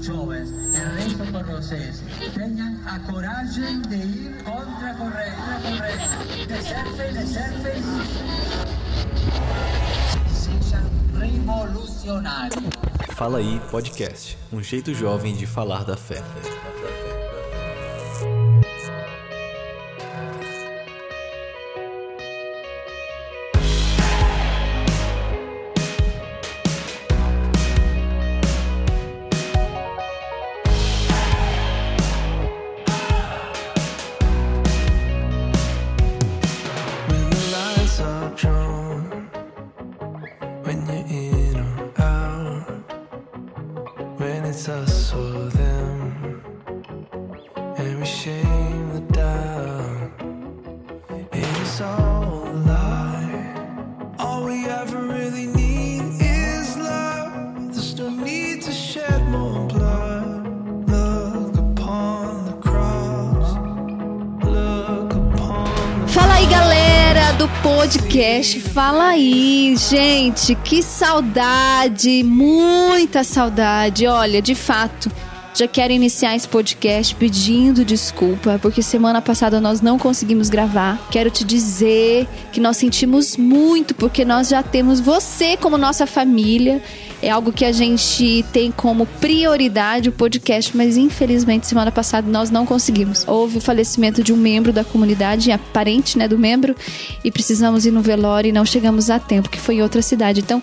Jovens, el resto por vocês, tenham a coragem de ir contra a corrente, de ser feliz, de ser feliz. Sejam revolucionários. Fala aí podcast, um jeito jovem de falar da fé. Fala aí, gente. Que saudade, muita saudade. Olha, de fato, já quero iniciar esse podcast pedindo desculpa, porque semana passada nós não conseguimos gravar. Quero te dizer que nós sentimos muito, porque nós já temos você como nossa família. É algo que a gente tem como prioridade o podcast, mas infelizmente semana passada nós não conseguimos. Houve o falecimento de um membro da comunidade, aparente, né, do membro, e precisamos ir no velório e não chegamos a tempo, que foi em outra cidade. Então,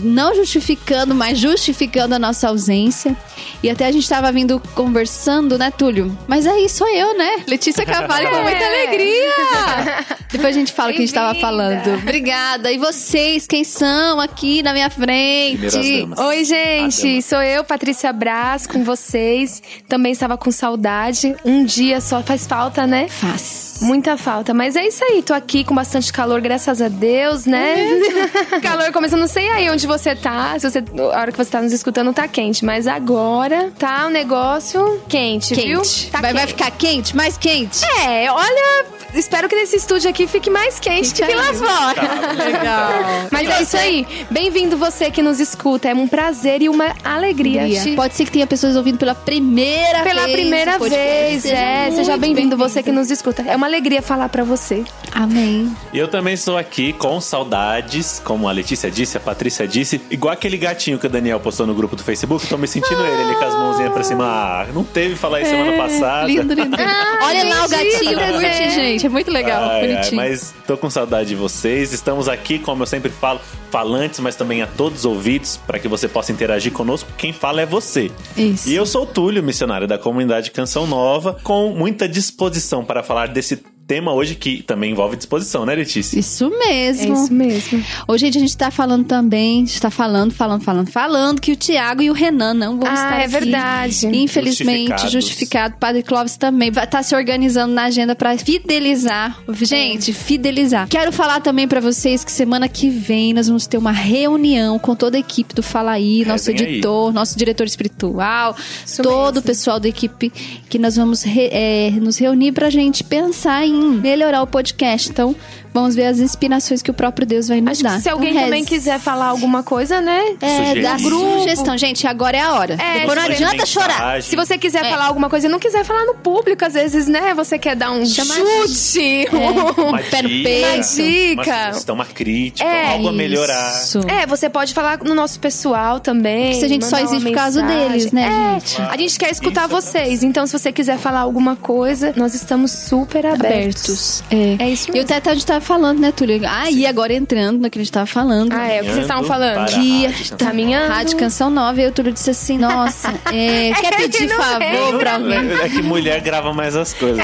não justificando, mas justificando a nossa ausência. E até a gente estava vindo conversando, né, Túlio? Mas aí sou eu, né? Letícia Carvalho com muita alegria. Depois a gente fala o que a gente estava falando. Obrigada. E vocês, quem são aqui na minha frente? Oi, gente, sou eu, Patrícia Brás, com vocês. Também estava com saudade. Um dia só faz falta, né? Faz. Muita falta. Mas é isso aí, tô aqui com bastante calor, graças a Deus, né? calor começando, não sei aí onde você tá. Se você, a hora que você tá nos escutando, tá quente. Mas agora tá um negócio quente, viu? Quente. Tá vai, vai quente. ficar quente? Mais quente? É, olha, espero que nesse estúdio aqui fique mais quente Fica que lá fora. Legal. Mas é isso aí. Bem-vindo você que nos escuta. É um prazer e uma alegria. te- Pode ser que tenha pessoas ouvindo pela primeira Pela vez. primeira o podcast. vez, é. muito Seja bem-vindo você que nos escuta. É uma alegria falar pra você. Amém. E eu também estou aqui com saudades, como a Letícia disse, a Patrícia disse, igual aquele gatinho que o Daniel postou no grupo do Facebook, tô me sentindo ele ali com as mãozinhas pra cima. Ah, não teve falar isso semana passada. Lindo, lindo. Olha lá o gatinho, curte, gente. É muito legal, Ai, ai, bonitinho. mas tô com saudade de vocês. Estamos aqui, como eu sempre falo, falantes, mas também a todos os ouvidos, para que você possa interagir conosco. Quem fala é você. Isso. E eu sou o Túlio, missionário da comunidade Canção Nova, com muita disposição para falar desse tema hoje que também envolve disposição, né, Letícia? Isso É mesmo. isso mesmo. Hoje a gente tá falando também, a gente tá falando, falando, falando, falando que o Tiago e o Renan não vão Ah, estar é aqui. verdade. Infelizmente, justificado. Padre Clóvis também vai estar se organizando na agenda pra fidelizar. Gente, fidelizar. Quero falar também pra vocês que semana que vem nós vamos ter uma reunião com toda a equipe do Fala Aí, nosso vem aí. editor, nosso diretor espiritual, Isso todo o mesmo. pessoal da equipe que nós vamos re- é, nos reunir pra gente pensar em melhorar o podcast. Então, vamos ver as inspirações que o próprio Deus vai nos Acho dar. que se alguém Então, também quiser falar alguma coisa, né? É, dá sugestão. Gente, agora é a hora. É, Depois não adianta Mensagem. chorar. Se você quiser É. falar alguma coisa e não quiser falar no público, às vezes, né? Você quer dar um Chama- chute. Uma pé no dica, peito. dica. Uma sugestão, uma crítica, É, algo a melhorar. Isso. É, você pode falar no nosso pessoal também. Se a gente só uma existe por causa deles, né, É, gente? A gente quer escutar Isso é vocês. Então, se você quiser falar alguma coisa, nós estamos super abertos. Abertos. É. É isso E o mesmo. Teto a gente tava falando, né, Túlio? Ah, e agora entrando no que a gente tava falando. Ah, é o que vocês estavam falando. Que a rádio. Caminhando. Rádio Canção Nova, e o Túlio disse assim: Nossa, é, quer pedir não favor pra alguém? É que mulher grava mais as coisas.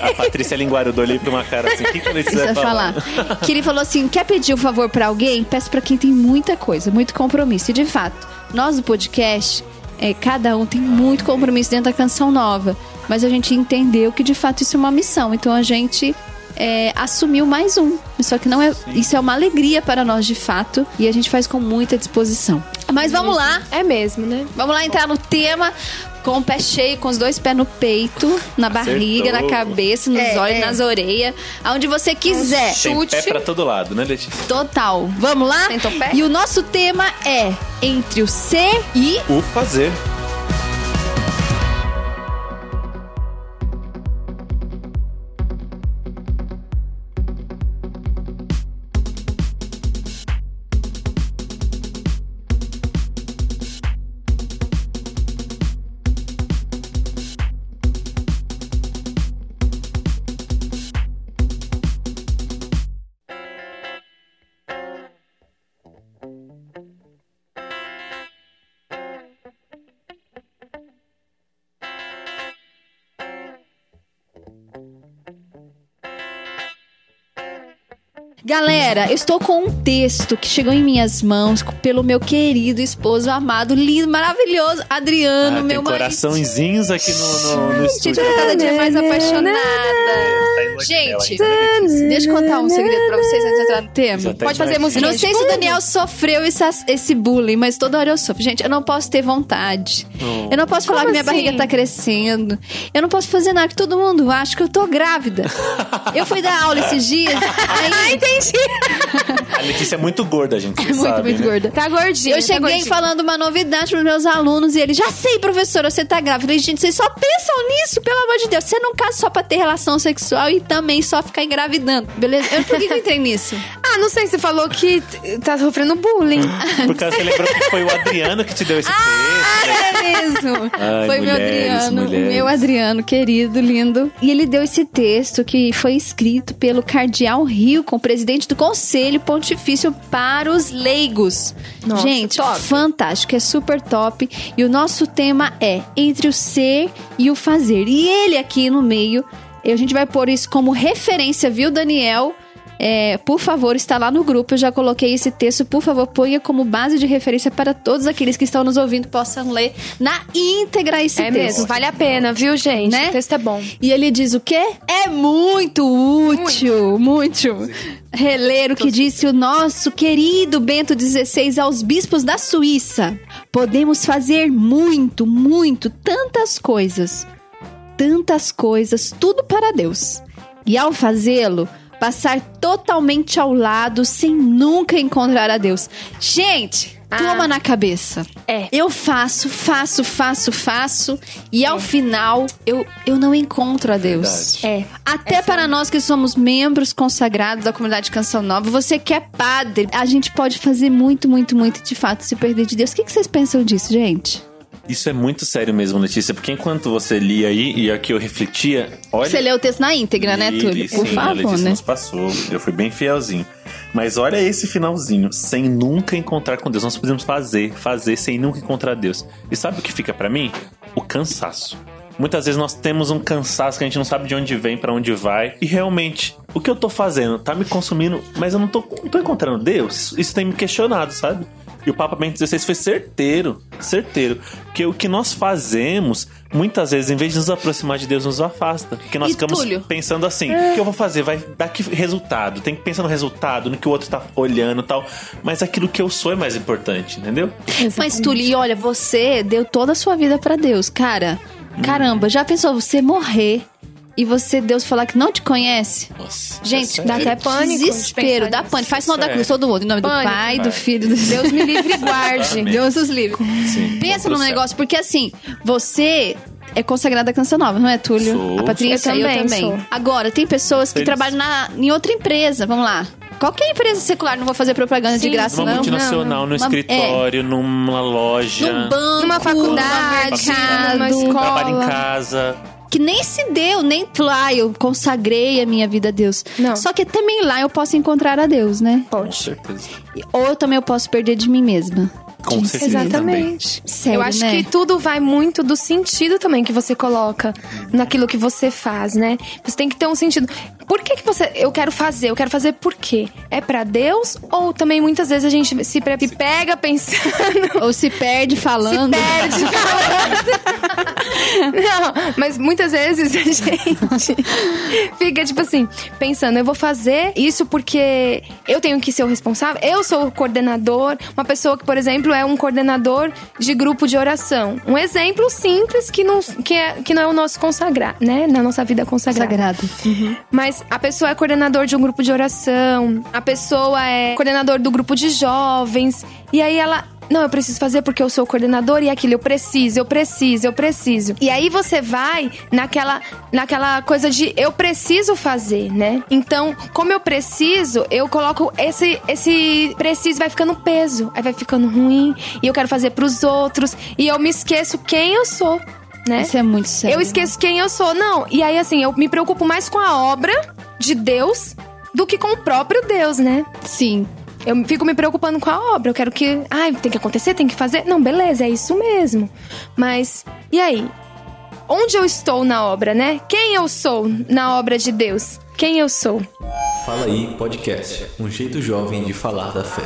A Patrícia Linguarudo olhei pra uma cara assim, o que, que a Letícia Precisa falar? falar. Que ele falou assim: quer pedir um favor pra alguém? Peço pra quem tem muita coisa, muito compromisso. E de fato, nós do podcast, é, cada um tem muito compromisso dentro da canção nova. Mas a gente entendeu que de fato isso é uma missão. Então a gente é, assumiu mais um. Só que não é. Isso é uma alegria para nós de fato. E a gente faz com muita disposição. Mas vamos lá. É mesmo, né? Vamos lá entrar no tema com o pé cheio, com os dois pés no peito, na barriga, na Acertou. cabeça, nos É, olhos, é. nas orelhas, aonde você quiser. Tem pé pra todo lado, né, Letícia? Total. Vamos lá? Sentou pé? E o nosso tema é entre o ser e O fazer. Galera, eu estou com um texto que chegou em minhas mãos pelo meu querido esposo amado, lindo, maravilhoso, Adriano, Ah, meu tem marido. coraçõezinhos aqui no, no, no Gente, eu estúdio. tô cada dia mais apaixonada. Tá Gente, Letícia. deixa eu contar um segredo pra vocês antes de entrar no tema. Tá Pode fazer imaginando. música. Eu não sei se o Daniel sofreu esse, esse bullying, mas toda hora eu sofro. Gente, eu não posso ter vontade. Eu não posso falar que minha assim? barriga tá crescendo. Eu não posso fazer nada que todo mundo acha que eu tô grávida. Eu fui dar aula esses dias. Aí, Entendi. A Letícia é muito gorda, gente. Vocês muito, sabem, muito né? gorda. Tá gordinha. Eu tá cheguei gordinha. falando uma novidade pros meus alunos e eles, já sei, professora, você tá grávida. Falei, gente, vocês só pensam nisso, pelo amor de Deus. Você não casa só pra ter relação sexual e também só ficar engravidando, beleza? Eu, por que que eu entrei nisso? Ah, não sei, você falou que tá sofrendo bullying. Por causa que você lembrou que foi o Adriano que te deu esse texto. É mesmo. Ai, foi meu mulheres, Adriano, mulheres. meu Adriano, querido, lindo. E ele deu esse texto que foi escrito pelo Cardeal Rilcon, presidente do Conselho Pontifício para os Leigos. Nossa, Gente, top. fantástico, é super top. E o nosso tema é entre o ser e o fazer. E ele aqui no meio, a gente vai pôr isso como referência, viu, Daniel? É, por favor, está lá no grupo. Eu já coloquei esse texto. Por favor, ponha como base de referência para todos aqueles que estão nos ouvindo possam ler na íntegra esse É texto. mesmo, vale a pena, viu, gente? Né? O texto é bom. E ele diz o quê? É muito útil, muito. Reler o que disse o nosso querido Bento XVI aos bispos da Suíça. Podemos fazer muito, muito, tantas coisas. Tantas coisas, tudo para Deus. E ao fazê-lo, passar totalmente ao lado sem nunca encontrar a Deus. Gente, Ah. toma na cabeça. É. Eu faço, faço, faço, faço. E ao final, eu, eu não encontro a Deus. Verdade. É. Até para nós que somos membros consagrados da comunidade Canção Nova, você que é padre, a gente pode fazer muito, muito, muito de fato se perder de Deus. O que, que vocês pensam disso, gente? Isso é muito sério mesmo, Letícia, porque enquanto você lia aí e aqui eu refletia, olha. Você leu o texto na íntegra, né, Li, Túlio? li, Por sim, a favor, Letícia né? nos passou. Eu fui bem fielzinho. Mas olha esse finalzinho, sem nunca encontrar com Deus. Nós podemos fazer, fazer sem nunca encontrar Deus. E sabe o que fica pra mim? O cansaço. Muitas vezes nós temos um cansaço que a gente não sabe de onde vem, pra onde vai. E realmente, o que eu tô fazendo tá me consumindo, mas eu não tô, não tô encontrando Deus. Isso tem me questionado, sabe? E o Papa Bento XVI foi certeiro, certeiro. Que o que nós fazemos, muitas vezes, em vez de nos aproximar de Deus, nos afasta. Porque nós E, ficamos Túlio? pensando assim: o que eu vou fazer? Vai dar que resultado? Tem que pensar no resultado, no que o outro tá olhando e tal. Mas aquilo que eu sou é mais importante, entendeu? Mas, Túlio, e olha, você deu toda a sua vida pra Deus. Cara, caramba, já pensou você morrer e você, Deus, falar que não te conhece? Nossa. Gente, é dá sério. até pânico de Desespero, dá pânico. Faz sinal da é. cruz, todo mundo. Em nome do Pânico, Pai, do. Filho do Deus me livre e guarde. Deus os livre. Sim, Pensa no céu. negócio, porque assim, você é consagrada à Canção Nova, não é, Túlio? Sou. A Patrícia, Eu eu também também. sou. Agora, tem pessoas que Eles- trabalham na, em outra empresa, vamos lá. Qualquer empresa secular, não vou fazer propaganda de Sim. graça, Numa não. multinacional, num Uma- escritório, numa loja. Num banco, Numa faculdade, mercado, numa escola. Trabalho em casa. Que nem se deu, nem lá ah, eu consagrei a minha vida a Deus. Não. Só que também lá eu posso encontrar a Deus, né? Com Pode. certeza. Ou eu também eu posso perder de mim mesma. Com certeza. Exatamente. Sério, eu acho né? que tudo vai muito do sentido também que você coloca naquilo que você faz, né? Você tem que ter um sentido. Por que, que você. Eu quero fazer, eu quero fazer por quê? É pra Deus? Ou também muitas vezes a gente se, se pega pensando. Ou se perde falando. perde falando. Não, mas muitas vezes a gente fica, tipo assim, pensando, eu vou fazer isso porque eu tenho que ser o responsável, eu sou o coordenador, uma pessoa que, por exemplo, é um coordenador de grupo de oração. Um exemplo simples que não, que é, que não é o nosso consagrar, né? Na nossa vida consagrada. Sagrado. Mas a pessoa é coordenador de um grupo de oração, a pessoa é coordenador do grupo de jovens, e aí ela. Não, eu preciso fazer porque eu sou coordenador e aquilo, eu preciso, eu preciso, eu preciso. E aí você vai naquela, naquela coisa de eu preciso fazer, né? Então, como eu preciso, eu coloco esse, esse preciso vai ficando peso, aí vai ficando ruim, e eu quero fazer pros outros, e eu me esqueço quem eu sou, né? Isso é muito sério. Eu esqueço quem eu sou. Não. E aí, assim, eu me preocupo mais com a obra de Deus do que com o próprio Deus, né? Sim. Eu fico me preocupando com a obra. Eu quero que. Ai, tem que acontecer, tem que fazer. Não, beleza, é isso mesmo. Mas, e aí? Onde eu estou na obra, né? Quem eu sou na obra de Deus? Quem eu sou? Fala aí podcast, um jeito jovem de falar da fé.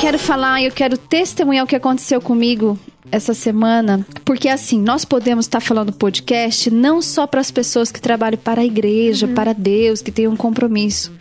Quero falar, eu quero testemunhar o que aconteceu comigo essa semana, porque assim, nós podemos estar falando podcast não só para as pessoas que trabalham para a igreja, para Deus, que têm um compromisso.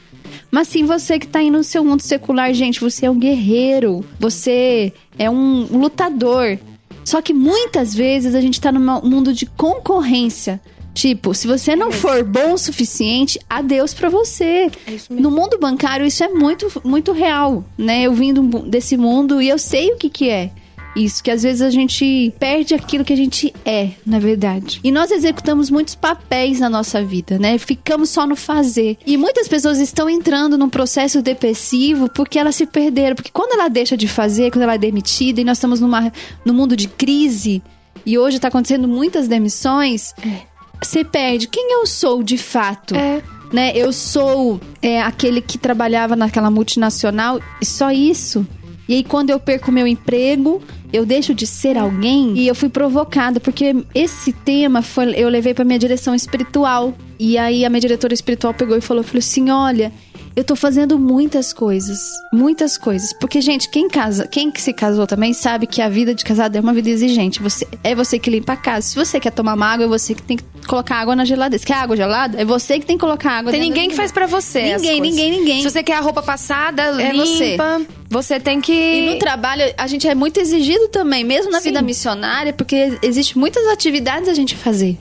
Mas sim você que tá aí no seu mundo secular, gente, você é um guerreiro, você é um lutador. Só que muitas vezes a gente tá num mundo de concorrência. Tipo, se você não for bom o suficiente, adeus pra você. No mundo bancário isso é muito muito real, né? Eu vim do- desse mundo e eu sei o que que é. Isso, que às vezes a gente perde aquilo que a gente é, na verdade. E nós executamos muitos papéis na nossa vida, né? Ficamos só no fazer. E muitas pessoas estão entrando num processo depressivo porque elas se perderam. Porque quando ela deixa de fazer, quando ela é demitida, e nós estamos numa, num mundo de crise, e hoje tá acontecendo muitas demissões, você perde. Quem eu sou de fato? É. né? Eu sou é, aquele que trabalhava naquela multinacional e só isso. E aí, quando eu perco meu emprego, eu deixo de ser alguém e eu fui provocada, porque esse tema foi, eu levei pra minha direção espiritual. E aí a minha diretora espiritual pegou e falou, falou assim: olha. Eu tô fazendo muitas coisas, muitas coisas. Porque, gente, quem casa, quem que se casou também sabe que a vida de casado é uma vida exigente. Você, é você que limpa a casa. Se você quer tomar uma água, é você que tem que colocar água na geladeira. Se quer água gelada, é você que tem que colocar água Tem ninguém que faz pra você. Ninguém, ninguém, ninguém. Se você quer a roupa passada, É limpa, você. tem que. E no trabalho, a gente é muito exigido também, mesmo na Sim. vida missionária, porque existe muitas atividades a gente fazer.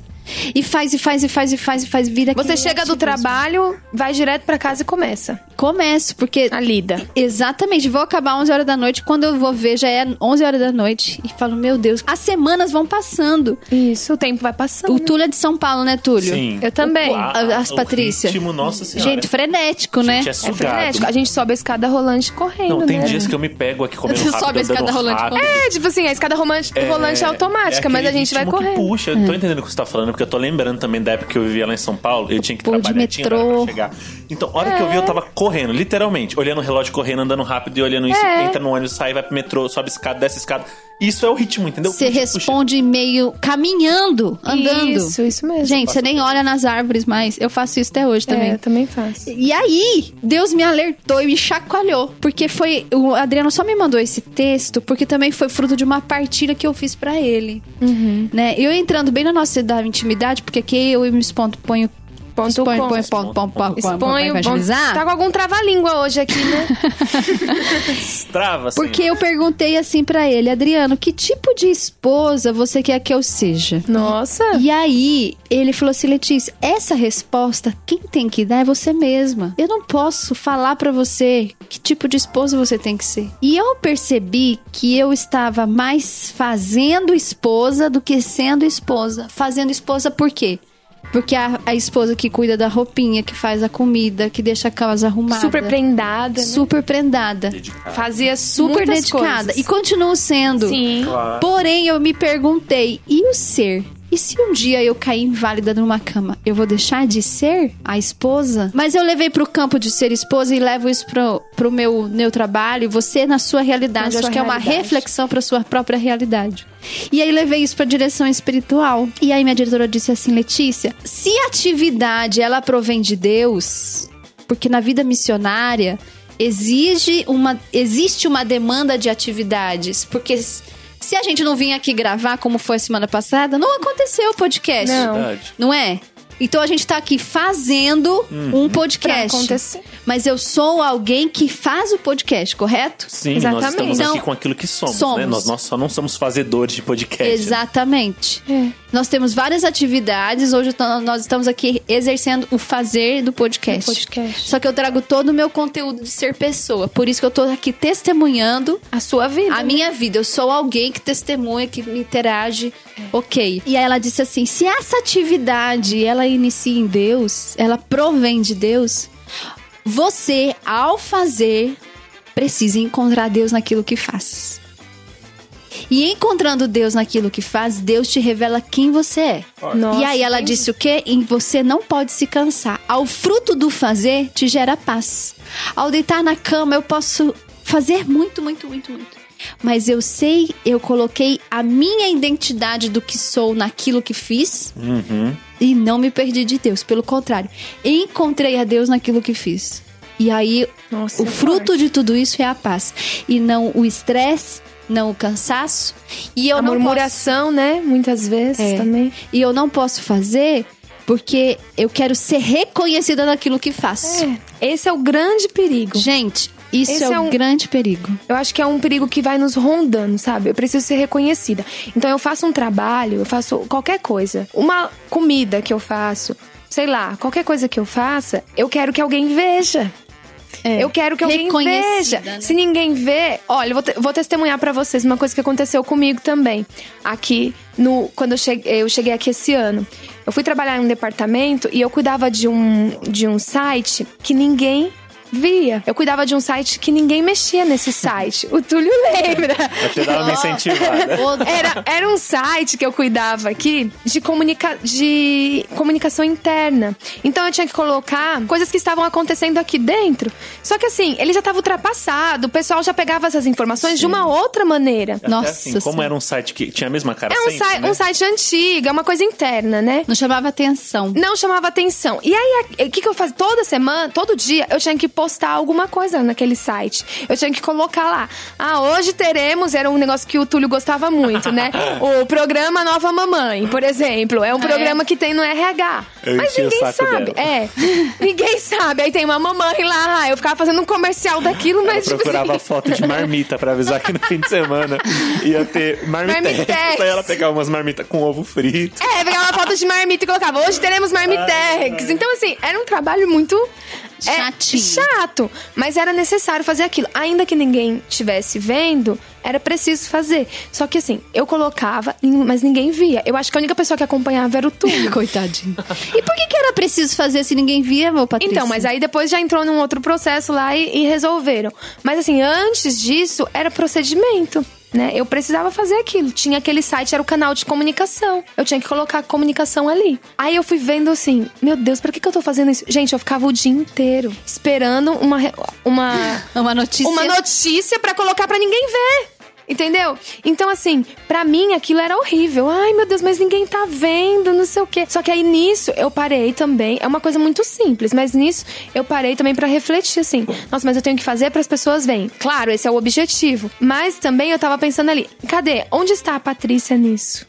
E faz, e faz, e faz, e faz, e faz vida. Você chega do trabalho, vai direto pra casa e começa Começo, porque. a lida. Exatamente, vou acabar 11 horas da noite. Quando eu vou ver, já é 11 horas da noite. E falo, meu Deus, as semanas vão passando. Isso, o tempo vai passando. O Túlio é de São Paulo, né, Túlio? Sim. Eu também. O- A- as o Patrícia. ritmo, nossa senhora. Gente, frenético, né? Gente, é É frenético. A gente sobe a escada rolante correndo, Não, tem né? dias que eu me pego aqui comendo rápido, sobe a escada rolante rápido. É, tipo assim, a escada romante- rolante é automática, é mas a gente vai ritmo que correndo. puxa, eu tô entendendo o que você tá falando, porque eu tô lembrando também da época que eu vivia lá em São Paulo, eu tinha que Pô, trabalhar, tinha horário pra chegar. Então, a hora que eu vi, eu tava correndo, literalmente, olhando o relógio, correndo, andando rápido e olhando isso, É. entra no ônibus, sai, vai pro metrô, sobe escada, desce escada. Isso é o ritmo, entendeu? Você Puxa, puxa. responde meio caminhando, andando. Isso, isso mesmo. Gente, você nem olha nas árvores mais. Eu faço isso até hoje também. É, eu também faço. E aí, Deus me alertou e me chacoalhou. Porque foi. O Adriano só me mandou esse texto porque também foi fruto de uma partilha que eu fiz pra ele. Uhum. Né? Eu entrando bem na nossa da intimidade, porque aqui eu me exponho, exponho, com. ponho, ponto, ponto, ponto, ponto, Exponho. Tá com algum trava-língua hoje aqui, né? Trava, assim. Porque eu perguntei assim pra ele, Adriano, que tipo de esposa você quer que eu seja? Nossa. E aí, ele falou assim, Letícia, essa resposta, quem tem que dar é você mesma. Eu não posso falar pra você que tipo de esposa você tem que ser. E eu percebi que eu estava mais fazendo esposa do que sendo esposa. Fazendo esposa por quê? Porque a, a esposa que cuida da roupinha, que faz a comida, que deixa a casa arrumada. Super prendada. né? Super prendada. Fazia Super muitas dedicada. coisas. E continuo sendo. Sim. Porém, eu me perguntei, e o ser? E se um dia eu cair inválida numa cama, eu vou deixar de ser a esposa? Mas eu levei pro campo de ser esposa e levo isso pro, pro meu, meu trabalho, você na sua realidade. Na Eu acho sua que é uma realidade. reflexão pra sua própria realidade. E aí levei isso pra direção espiritual. E aí minha diretora disse assim, Letícia, se a atividade ela provém de Deus, porque na vida missionária exige uma existe uma demanda de atividades, porque se a gente não vir aqui gravar como foi a semana passada, não aconteceu o podcast. Não. Verdade. Não é? Então a gente tá aqui fazendo um Pra podcast. acontecer. Mas eu sou alguém que faz o podcast, correto? Sim, Exatamente. nós estamos Então, aqui com aquilo que somos, somos. né? Nós, nós só não somos fazedores de podcast. Exatamente. É. Nós temos várias atividades. Hoje nós estamos aqui exercendo o fazer do podcast. Do podcast. Só que eu trago todo o meu conteúdo de ser pessoa. Por isso que eu tô aqui testemunhando A sua vida. a minha vida. Eu sou alguém que testemunha, que me interage. Ok. E aí ela disse assim: se essa atividade ela inicia em Deus, ela provém de Deus, você, ao fazer, precisa encontrar Deus naquilo que faz. E encontrando Deus naquilo que faz, Deus te revela quem você é. Nossa, e aí ela disse o quê? Em você não pode se cansar. Ao fruto do fazer te gera paz. Ao deitar na cama eu posso fazer muito, muito, muito, muito. Mas eu sei, eu coloquei a minha identidade do que sou naquilo que fiz Uhum. e não me perdi de Deus. Pelo contrário, encontrei a Deus naquilo que fiz. E aí, Nossa, o é fruto forte. de tudo isso é a paz. E não o estresse, não o cansaço. E eu a não posso murmuração, né? Muitas vezes É. também. E eu não posso fazer porque eu quero ser reconhecida naquilo que faço. É, esse é o grande perigo. Gente, isso Esse é, é um um- grande perigo. Eu acho que é um perigo que vai nos rondando, sabe? Eu preciso ser reconhecida. Então eu faço um trabalho, eu faço qualquer coisa. Uma comida que eu faço, sei lá, qualquer coisa que eu faça, eu quero que alguém veja. É. Eu quero que alguém veja. né? Se ninguém vê, olha, eu vou, te- vou testemunhar pra vocês uma coisa que aconteceu comigo também. Aqui no quando eu cheguei, eu cheguei aqui esse ano. Eu fui trabalhar em um departamento e eu cuidava de um de um site que ninguém via. Eu cuidava de um site que ninguém mexia nesse site. O Túlio lembra. Eu te dava uma incentivada. Era, era um site que eu cuidava aqui de, comunica de comunicação interna. Então eu tinha que colocar coisas que estavam acontecendo aqui dentro. Só que assim, ele já estava ultrapassado. O pessoal já pegava essas informações de Sim. uma outra maneira. Até Nossa assim, como era um site que tinha a mesma cara É um, sempre, site, né? um site antigo, é uma coisa interna, né? Não chamava atenção. Não chamava atenção. E aí, o que, que eu fazia? Toda semana, todo dia, eu tinha que postar alguma coisa naquele site. Eu tinha que colocar lá. Ah, hoje teremos. Era um negócio que o Túlio gostava muito, né? o programa Nova Mamãe, por exemplo. É um Ah, programa que tem no RH. Eu Mas ninguém sabe. dela. É. ninguém sabe. Aí tem uma mamãe lá. Eu ficava fazendo um comercial daquilo, Eu mas tipo procurava assim, foto de marmita pra avisar que no fim de semana ia ter marmitex. Marmitex. Aí ela pegava umas marmitas com ovo frito. É, pegava uma foto de marmita e colocava. Hoje teremos marmitex. Então, assim, era um trabalho muito. É, Chatinho. chato. Mas era necessário fazer aquilo. Ainda que ninguém estivesse vendo, era preciso fazer. Só que assim, eu colocava, mas ninguém via. Eu acho que a única pessoa que acompanhava era o Túlio. Coitadinho. E por que, que era preciso fazer se ninguém via, meu Patrícia? Então, mas aí depois já entrou num outro processo lá e, e resolveram. Mas assim, antes disso, era procedimento. Né? Eu precisava fazer aquilo. Tinha aquele site, era o canal de comunicação. Eu tinha que colocar a comunicação ali. Aí eu fui vendo assim, meu Deus, pra que, que eu tô fazendo isso? Gente, eu ficava o dia inteiro esperando uma, uma, Uma notícia. uma notícia pra colocar pra ninguém ver. Entendeu? Então, assim, pra mim aquilo era horrível. Ai, meu Deus, mas ninguém tá vendo, não sei o quê. Só que aí nisso eu parei também. É uma coisa muito simples, mas nisso eu parei também pra refletir assim. Nossa, mas eu tenho que fazer para as pessoas verem. Claro, esse é o objetivo. Mas também eu tava pensando ali, cadê? Onde está a Patrícia nisso?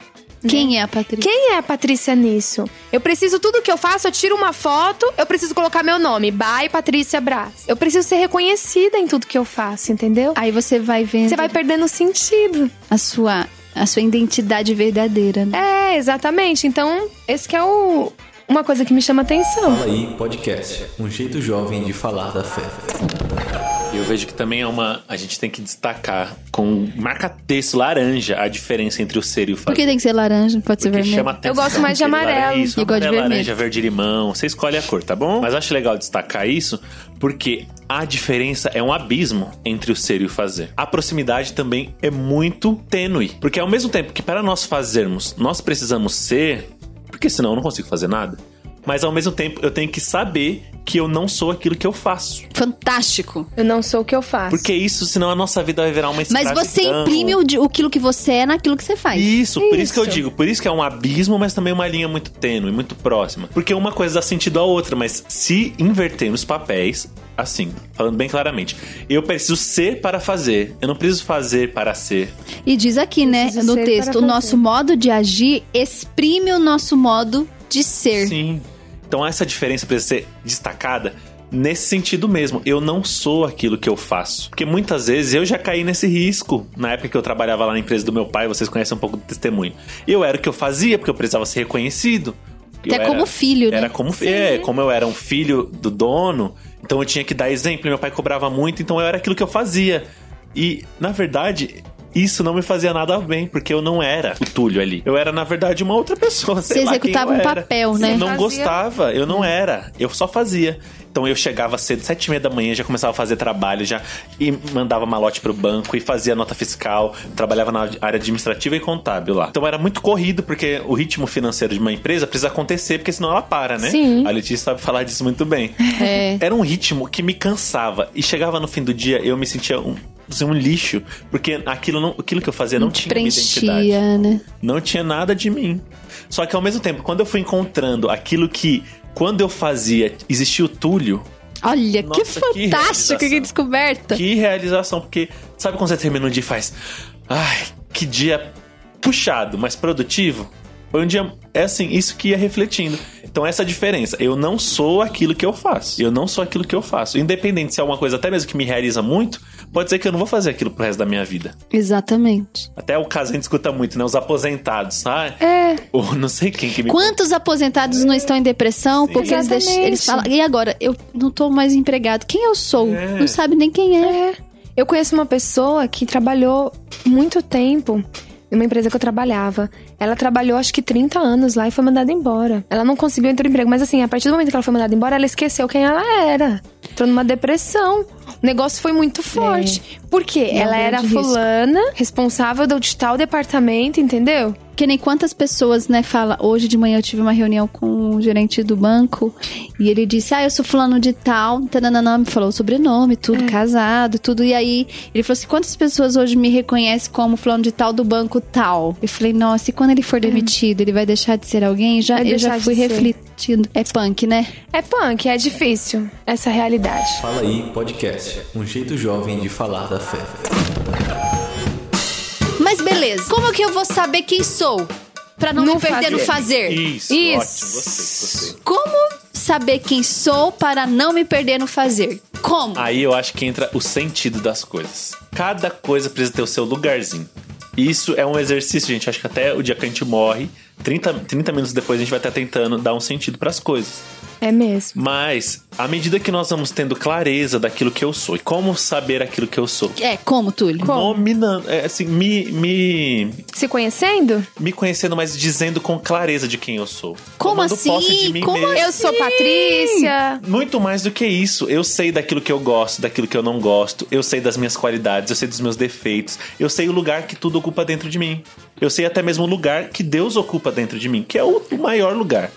Quem é a Patrícia? Quem é a Patrícia nisso? Eu preciso, tudo que eu faço, eu tiro uma foto, eu preciso colocar meu nome. By Patrícia Braz. Eu preciso ser reconhecida em tudo que eu faço, entendeu? Aí você vai vendo Você vai perdendo sentido. a sua a sua identidade verdadeira, né? É, exatamente. Então, esse que é o, uma coisa que me chama atenção. Fala aí, podcast. Um jeito jovem de falar da fé. E eu vejo que também é uma. A gente tem que destacar com marca-texto laranja a diferença entre o ser e o fazer. Por que tem que ser laranja? Pode ser Porque vermelho. chama atenção. gosto mais de amarelo. Isso, Eu gosto de vermelho. laranja, verde limão. Você escolhe a cor, tá bom? Mas eu acho legal destacar isso porque a diferença é um abismo entre o ser e o fazer. A proximidade também é muito tênue. Porque ao mesmo tempo que para nós fazermos, nós precisamos ser, porque senão eu não consigo fazer nada. Mas ao mesmo tempo eu tenho que saber que eu não sou aquilo que eu faço. Fantástico. Eu não sou o que eu faço. Porque isso, senão a nossa vida vai virar uma Mas você imprime o, de- aquilo que você é naquilo que você faz. Isso, por isso que eu Isso. digo, por isso que é um abismo, mas também uma linha muito tênue, muito próxima. Porque uma coisa dá sentido à outra, mas se inverter nos papéis, assim, falando bem claramente, eu preciso ser para fazer, eu não preciso fazer para ser. E diz aqui, né, no texto, o nosso modo de agir exprime o nosso modo de ser. Sim. Então essa diferença precisa ser destacada nesse sentido mesmo. Eu não sou aquilo que eu faço. Porque muitas vezes eu já caí nesse risco. Na época que eu trabalhava lá na empresa do meu pai, vocês conhecem um pouco do testemunho. Eu era o que eu fazia, porque eu precisava ser reconhecido. Até Eu como era- filho, né? Era como, é, como eu era um filho do dono, então eu tinha que dar exemplo. Meu pai cobrava muito, então eu era aquilo que eu fazia. E, na verdade, isso não me fazia nada bem, porque eu não era o Túlio ali. Eu era, na verdade, uma outra pessoa. Você executava um era. papel, né? Eu não Fazia- gostava, eu não era. Eu só fazia. Então eu chegava cedo, sete e meia da manhã, já começava a fazer trabalho, já e mandava malote pro banco e fazia nota fiscal, trabalhava na área administrativa e contábil lá. Então era muito corrido, porque o ritmo financeiro de uma empresa precisa acontecer, porque senão ela para, né? Sim. A Letícia sabe falar disso muito bem. É. Era um ritmo que me cansava. E chegava no fim do dia, eu me sentia um, um lixo, porque aquilo, não, aquilo que eu fazia não, Não tinha minha identidade. preenchia, né? Não tinha nada de mim. Só que ao mesmo tempo, quando eu fui encontrando aquilo que, quando eu fazia, existia o Túlio, Olha, Nossa, que que fantástico, que, realização. descoberta. que realização, porque sabe quando você termina um dia e faz, ai, que dia puxado, mas produtivo? Foi um dia, é assim, isso que ia refletindo. Então essa é a diferença, eu não sou aquilo que eu faço, eu não sou aquilo que eu faço. Independente se é uma coisa até mesmo que me realiza muito, pode ser que eu não vou fazer aquilo pro resto da minha vida. Exatamente. Até o caso a gente escuta muito, né? Os aposentados, ah, É, ou não sei quem que me Quantos aposentados não estão em depressão porque eles, deixam, eles falam, e agora? Eu não tô mais empregado. Quem eu sou? É. Não sabe nem quem é. é. Eu conheço uma pessoa que trabalhou muito tempo numa empresa que eu trabalhava. Ela trabalhou acho que 30 anos lá e foi mandada embora. Ela não conseguiu entrar no emprego, mas assim, a partir do momento que ela foi mandada embora, ela esqueceu quem ela era. Entrou numa depressão. O negócio foi muito forte. Por quê? É um ela era grande risco. fulana, responsável do de tal departamento, entendeu? Que nem quantas pessoas, né, fala, hoje de manhã eu tive uma reunião com o gerente do banco e ele disse, ah, eu sou fulano de tal, tananana, me falou o sobrenome, tudo, casado, tudo. E aí ele falou assim, quantas pessoas hoje me reconhecem como fulano de tal do banco tal? Eu falei, nossa, e quando ele for demitido, ele vai deixar de ser alguém? Já, Vai eu já fui refletindo. É punk, né? É punk, é difícil essa realidade. Fala aí podcast, um jeito jovem de falar da fé. Mas beleza, como que eu vou saber quem sou? Pra não, Não me perder no fazer. Isso, Isso. ótimo, gostei, gostei. Como saber quem sou para não me perder no fazer? Como? Aí eu acho que entra o sentido das coisas. Cada coisa precisa ter o seu lugarzinho. Isso é um exercício, gente. Acho que até o dia que a gente morre, 30, 30 minutos depois, a gente vai estar tentando dar um sentido pras coisas. É mesmo. Mas, à medida que nós vamos tendo clareza daquilo que eu sou, e como saber aquilo que eu sou? É, como, Túlio? Nominando, é, assim, me, me, Se conhecendo? me conhecendo, mas dizendo com clareza de quem eu sou. Como Tomando assim? posse de mim Como mesmo. Eu sou Patrícia. Muito mais do que isso. Eu sei daquilo que eu gosto, daquilo que eu não gosto. Eu sei das minhas qualidades, eu sei dos meus defeitos. Eu sei o lugar que tudo ocupa dentro de mim. Eu sei até mesmo o lugar que Deus ocupa dentro de mim, que é o maior lugar.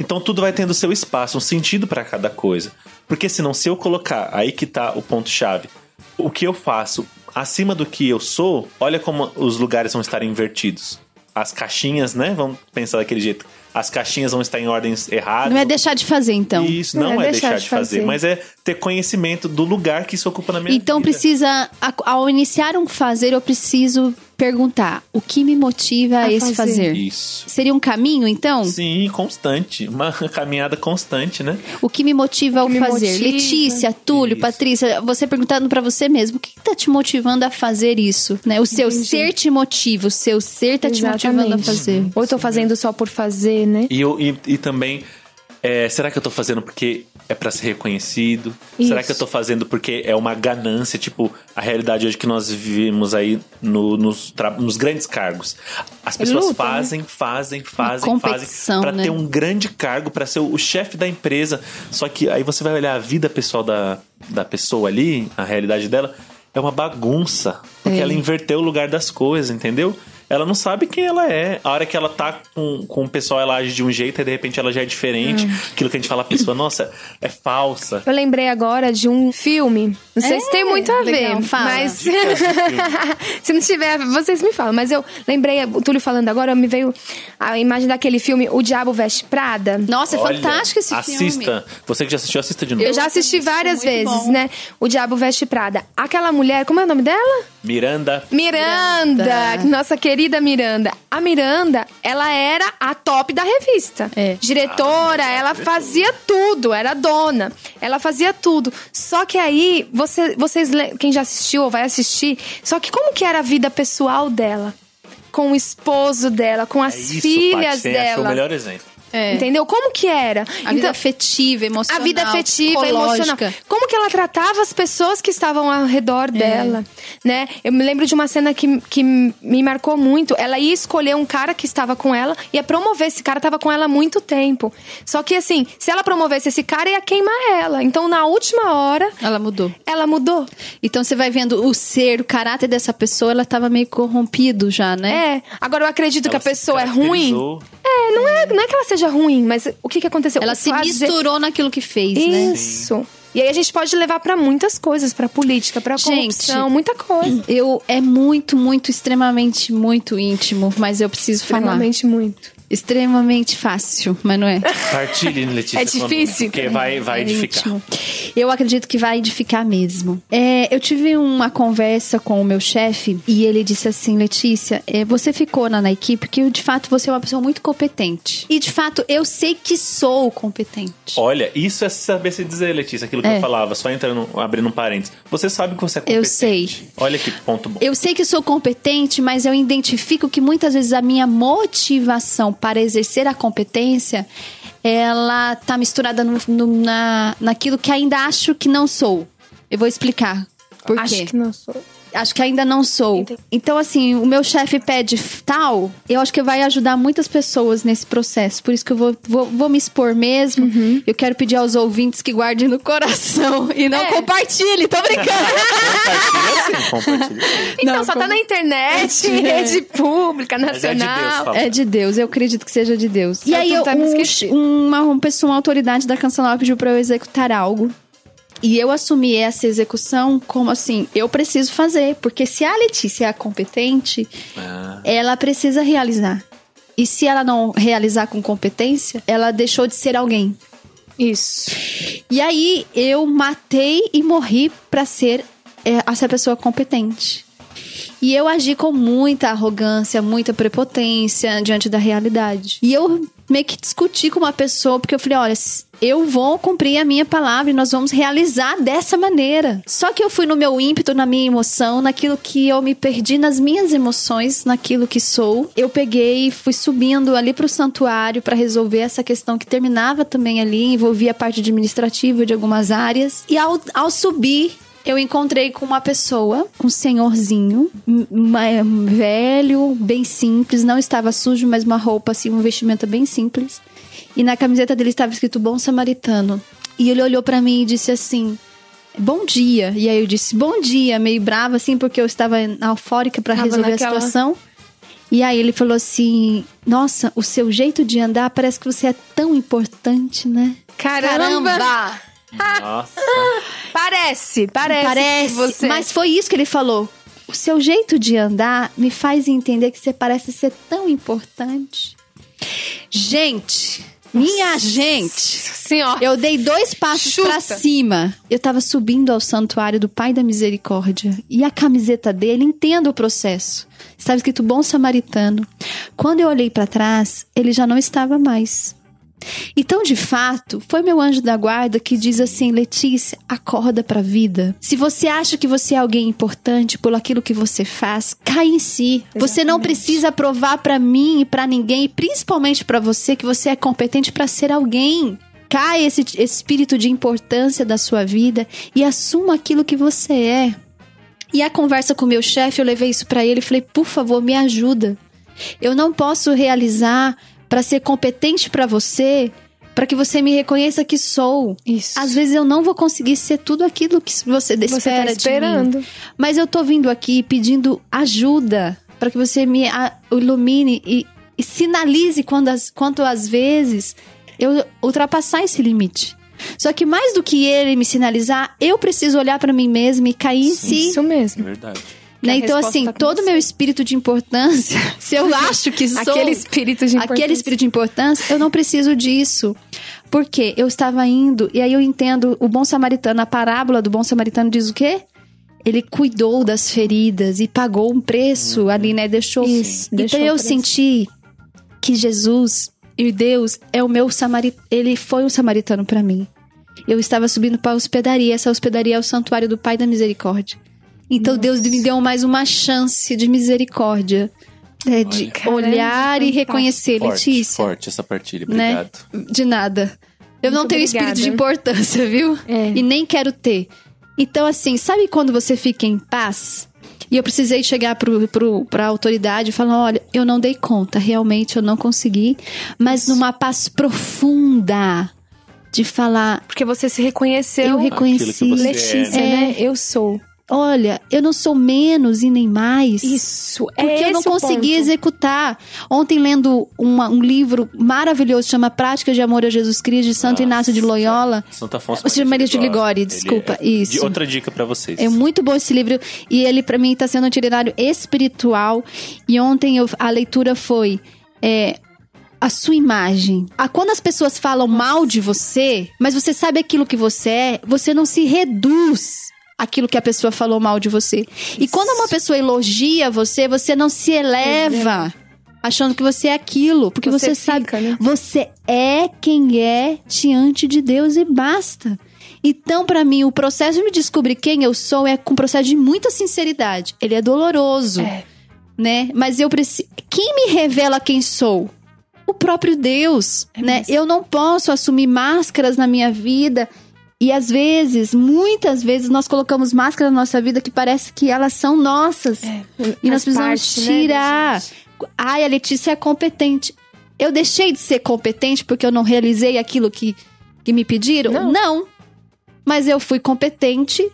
Então tudo vai tendo seu espaço, um sentido para cada coisa. Porque senão, se eu colocar, aí que tá o ponto-chave, o que eu faço acima do que eu sou, olha como os lugares vão estar invertidos. As caixinhas, né? Vamos pensar daquele jeito. As caixinhas vão estar em ordens erradas. Não é deixar de fazer, então. Isso não, Não é, deixar, de fazer, fazer. mas é ter conhecimento do lugar que isso ocupa na minha Então vida. precisa, a- ao iniciar um fazer, eu preciso perguntar o que me motiva a, A esse fazer. fazer. Isso. Seria um caminho, então? Sim, constante. Uma caminhada constante, né? O que me motiva ao fazer? motiva. Letícia, Túlio, Isso. Patrícia, você perguntando pra você mesmo, o que, que tá te motivando a fazer isso? Né? O seu Entendi. ser te motiva, o seu ser tá te motivando a fazer. Ou eu tô fazendo só por fazer, né? E, eu, e, e também, é, será que eu tô fazendo porque é pra ser reconhecido? Será Isso. que eu tô fazendo porque é uma ganância? Tipo, a realidade hoje que nós vivemos aí no- nos, nos grandes cargos. As pessoas luta, né? fazem, fazem, fazem, fazem pra né? ter um grande cargo, pra ser o, o chefe da empresa. Só que aí você vai olhar a vida pessoal da, da pessoa ali, a realidade dela, é uma bagunça. Porque É. ela inverteu o lugar das coisas, entendeu? Ela não sabe quem ela é. A hora que ela tá com, com o pessoal, ela age de um jeito e de repente ela já é diferente. Hum. Aquilo que a gente fala, a pessoa, nossa, é falsa. Eu lembrei agora de um filme. Não sei É, se tem muito a legal, ver, fala. mas filme. se não tiver, vocês me falam. Mas eu lembrei, o Túlio falando agora, me veio a imagem daquele filme O Diabo Veste Prada. Nossa, é Olha, fantástico esse filme. Assista. Você que já assistiu, assista de novo. Eu já assisti é várias vezes, bom. né? O Diabo Veste Prada. Aquela mulher, como é o nome dela? Miranda. Miranda, Miranda. nossa querida Miranda. A Miranda, ela era a top da revista. É. Diretora, Ah, ela diretora. fazia tudo, era dona. Ela fazia tudo. Só que aí, você, vocês, quem já assistiu ou vai assistir, só que como que era a vida pessoal dela? Com o esposo dela, com as É isso, filhas Paty, você achou o dela. melhor exemplo. É. Entendeu? Como que era? A vida afetiva, a emocional. vida afetiva, emocional. Como que ela tratava as pessoas que estavam ao redor É. dela, né? Eu me lembro de uma cena que, que me marcou muito. Ela ia escolher um cara que estava com ela, ia promover. Esse cara estava com ela há muito tempo. Só que assim, se ela promovesse esse cara, ia queimar ela. Então, na última hora, Ela mudou. ela mudou. Então você vai vendo o ser, o caráter dessa pessoa, ela tava meio corrompido já, né? É. Agora, eu acredito que Ela a se pessoa é ruim. É, não é, não é que ela seja ruim, mas o que, que aconteceu? Ela se misturou naquilo que fez, né? Isso. E aí a gente pode levar pra muitas coisas, pra política, pra Gente, corrupção, muita coisa. Eu é muito, muito, extremamente, muito íntimo, mas eu preciso falar. Extremamente muito. Extremamente fácil, mas não é? Partilhe, Letícia. É difícil? Porque vai, vai É edificar. íntimo. Eu acredito que vai edificar mesmo. É, eu tive uma conversa com o meu chefe e ele disse assim: Letícia, é, você ficou na, na equipe porque de fato você é uma pessoa muito competente. E de fato eu sei que sou competente. Olha, isso é saber se dizer, Letícia, aquilo que É. eu falava, só entrando, abrindo um parênteses. Você sabe que você é competente. Eu sei. Olha que ponto bom. Eu sei que sou competente, mas eu identifico que muitas vezes a minha motivação para exercer a competência ela tá misturada no, no- na, naquilo que ainda acho que não sou. Eu vou explicar. Por Acho quê? que não sou. Acho que ainda não sou. Entendi. Então, assim, o meu chefe pede tal, eu acho que vai ajudar muitas pessoas nesse processo. Por isso que eu vou, vou, vou me expor mesmo. Uhum. Eu quero pedir aos ouvintes que guardem no coração e não É. compartilhem. Tô brincando. Compartilha assim, compartilha. Então, Não, só tá na internet, É. rede pública, Mas é de Deus, nacional. É de Deus, eu acredito que seja de Deus. E Só aí, eu, tá me um, uma, uma pessoa, uma autoridade da Cancelal pediu pra eu executar algo. E eu assumi essa execução como assim, eu preciso fazer. Porque se a Letícia é competente, Ah, ela precisa realizar. E se ela não realizar com competência, ela deixou de ser alguém. Isso. E aí eu matei e morri pra ser é, essa pessoa competente. E eu agi com muita arrogância, muita prepotência diante da realidade. E eu meio que discuti com uma pessoa, porque eu falei: olha, eu vou cumprir a minha palavra e nós vamos realizar dessa maneira. Só que eu fui no meu ímpeto, na minha emoção, naquilo que eu me perdi nas minhas emoções, naquilo que sou. Eu peguei e fui subindo ali pro santuário para resolver essa questão que terminava também ali, envolvia a parte administrativa de algumas áreas. E ao, ao subir, eu encontrei com uma pessoa, um senhorzinho, velho, bem simples, não estava sujo, mas uma roupa assim, um vestimenta bem simples. E na camiseta dele estava escrito Bom Samaritano. E ele olhou pra mim e disse assim: Bom dia. E aí eu disse: Bom dia, meio brava assim, porque eu estava eufórica pra Tava resolver naquela- a situação. E aí ele falou assim: Nossa, o seu jeito de andar parece que você é tão importante, né? Caramba! nossa. Parece, parece. Parece, você... mas foi isso que ele falou. O seu jeito de andar me faz entender que você parece ser tão importante. Gente, minha gente, Senhora. eu dei dois passos pra cima. Eu tava subindo ao santuário do Pai da Misericórdia e a camiseta dele, entenda o processo. Estava escrito Bom Samaritano. Quando eu olhei pra trás, ele já não estava mais. Então, de fato, foi meu anjo da guarda que diz assim: Letícia, acorda pra vida. Se você acha que você é alguém importante por aquilo que você faz, cai em si. Você não precisa provar pra mim e pra ninguém, e principalmente pra você, que você é competente pra ser alguém. Cai esse esse espírito de importância da sua vida e assuma aquilo que você é. E a conversa com o meu chefe, eu levei isso pra ele e falei: por favor, me ajuda. Eu não posso realizar para ser competente pra você, para que você me reconheça que sou. Isso. Às vezes eu não vou conseguir ser tudo aquilo que você espera você tá de mim. esperando. Mas eu tô vindo aqui pedindo ajuda para que você me ilumine e, e sinalize quando as, quanto às vezes eu ultrapassar esse limite. Só que mais do que ele me sinalizar, eu preciso olhar para mim mesma e cair em si. Isso mesmo. Verdade. Né? Então, assim, tá todo o meu espírito de importância, se eu acho que sou Aquele espírito de importância. aquele espírito de importância, eu não preciso disso. Porque eu estava indo, e aí eu entendo o bom samaritano, a parábola do bom samaritano diz o quê? Ele cuidou das feridas e pagou um preço ali, né? Deixou. Isso, então deixou eu preço. senti que Jesus e Deus é o meu samaritano. Ele foi um samaritano para mim. Eu estava subindo para a hospedaria. Essa hospedaria é o santuário do Pai da Misericórdia. Então Deus me deu mais uma chance de misericórdia. é, de Caramba, olhar e reconhecer, Forte, Letícia. forte essa partilha. Né? Obrigado. De nada. Eu não Muito tenho obrigada. espírito de importância, viu? É. E nem quero ter. Então, assim, sabe quando você fica em paz? E eu precisei chegar pro, pro, pra autoridade e falar: olha, eu não dei conta, realmente eu não consegui, mas numa paz profunda de falar, Porque você se reconheceu. eu reconheci. Aquilo que você é, Letícia, É. né? Eu sou. Olha, eu não sou menos e nem mais. Isso, é Porque eu não consegui ponto. executar. Ontem, lendo uma- um livro maravilhoso, chama Práticas de Amor a Jesus Cristo, de Santo Nossa, Inácio de Loyola. Santo Afonso Você Maria de Ligori, desculpa, é- isso. de- outra dica pra vocês. É muito bom esse livro e ele para mim está sendo um itinerário espiritual. E ontem eu- a leitura foi é, a sua imagem. Ah, quando as pessoas falam mal de você, mas você sabe aquilo que você é, você não se reduz aquilo que a pessoa falou mal de você. E quando uma pessoa elogia você, você não se eleva achando que você é aquilo, porque você, Você sabe fica, né? você é quem é diante de Deus e basta. Então, pra mim, o processo de me descobrir quem eu sou é com um processo de muita sinceridade. Ele é doloroso, É. né? Mas eu preciso. Quem me revela quem sou? O próprio Deus, É né? mesmo. Eu não posso assumir máscaras na minha vida. E às vezes, muitas vezes, nós colocamos máscaras na nossa vida que parece que elas são nossas. É, E nós precisamos parte, né, tirar. gente. Ai, a Letícia é competente. Eu deixei de ser competente porque eu não realizei aquilo que, que me pediram? Não. Mas eu fui competente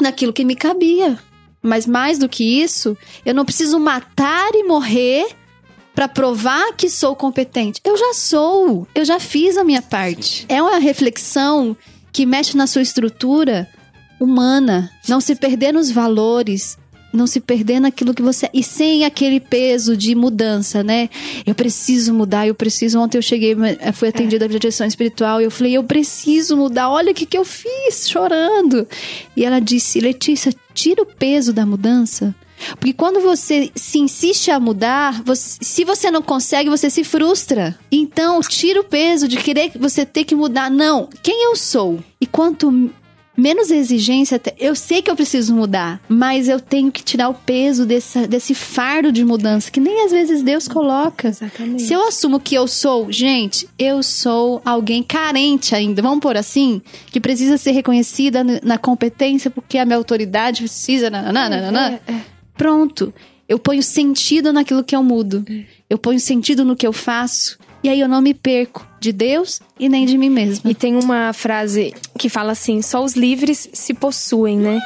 naquilo que me cabia. Mas mais do que isso, eu não preciso matar e morrer pra provar que sou competente. Eu já sou. Eu já fiz a minha parte. É uma reflexão que mexe na sua estrutura humana. Não se perder nos valores. Não se perder naquilo que você. E sem aquele peso de mudança, né? Eu preciso mudar, eu preciso. Ontem eu cheguei, eh, fui atendida pela direção espiritual e eu falei, eu preciso mudar. Olha o que, que eu fiz, chorando. E ela disse, Letícia, tira o peso da mudança. Porque quando você se insiste a mudar, você- se você não consegue, você se frustra. Então, tira o peso de querer que você ter que mudar. Não, quem eu sou? E quanto menos exigência, eu sei que eu preciso mudar, mas eu tenho que tirar o peso dessa, desse fardo de mudança que nem às vezes Deus coloca. Exatamente. Se eu assumo que eu sou, gente, eu sou alguém carente ainda, vamos por assim, que precisa ser reconhecida na competência porque a minha autoridade precisa, nananã, nananã. É, é. Pronto. Eu ponho sentido naquilo que eu mudo. Eu ponho sentido no que eu faço. E aí eu não me perco de Deus e nem de mim mesma. E tem uma frase que fala assim: só os livres se possuem, né?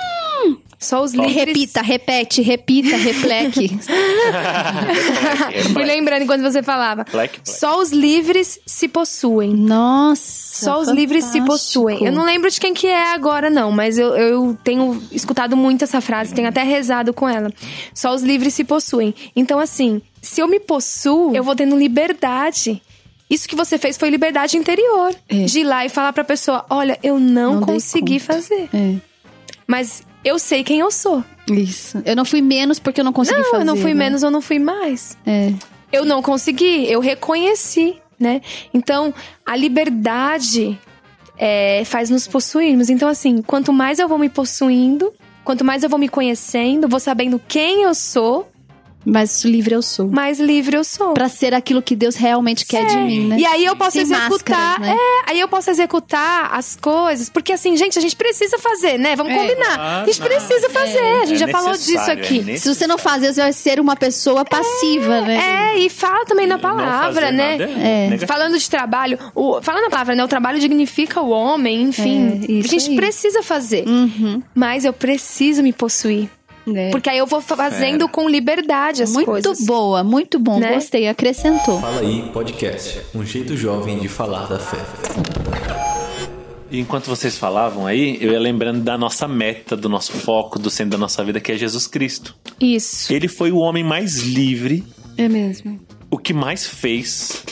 Só os livres. Repita, repete, repita, repleque. Fui lembrando enquanto você falava. Black, black. Só os livres se possuem. Nossa. Só os livres se fantástico. possuem. Eu não lembro de quem que é agora, não, mas eu, eu tenho escutado muito essa frase, tenho até rezado com ela. Só os livres se possuem. Então, assim, se eu me possuo, eu vou tendo liberdade. Isso que você fez foi liberdade interior. É. De ir lá e falar pra pessoa: olha, eu não, Não consegui conta." fazer. É. Mas eu sei quem eu sou. Isso. Eu não fui menos porque eu não consegui não, fazer. eu não fui né? menos, eu não fui mais. É. Eu não consegui, eu reconheci, né? Então, a liberdade é, faz nos possuirmos. Então, assim, quanto mais eu vou me possuindo, quanto mais eu vou me conhecendo, vou sabendo quem eu sou, Mas livre eu sou. mais livre eu sou. Pra ser aquilo que Deus realmente quer de mim, né? E aí eu posso Sem executar, máscaras, né? é, aí eu posso executar as coisas, porque assim, gente, a gente precisa fazer, né? Vamos É. combinar. A gente precisa fazer, a gente É já falou disso é aqui. Se você não fazer, você vai ser uma pessoa passiva, né? É, e fala também na Não palavra, né? é. Falando de trabalho, o, falando na palavra, né? O trabalho dignifica o homem, enfim. É, isso a gente aí. precisa fazer. Uhum. Mas eu preciso me possuir. É. Porque aí eu vou fazendo com liberdade as Muito coisas. boa, muito bom. Né? Gostei, acrescentou. Fala aí podcast, um jeito jovem de falar da fé. E enquanto vocês falavam aí, eu ia lembrando da nossa meta, do nosso foco, do centro da nossa vida, que é Jesus Cristo. Isso. Ele foi o homem mais livre, É mesmo. o que mais fez,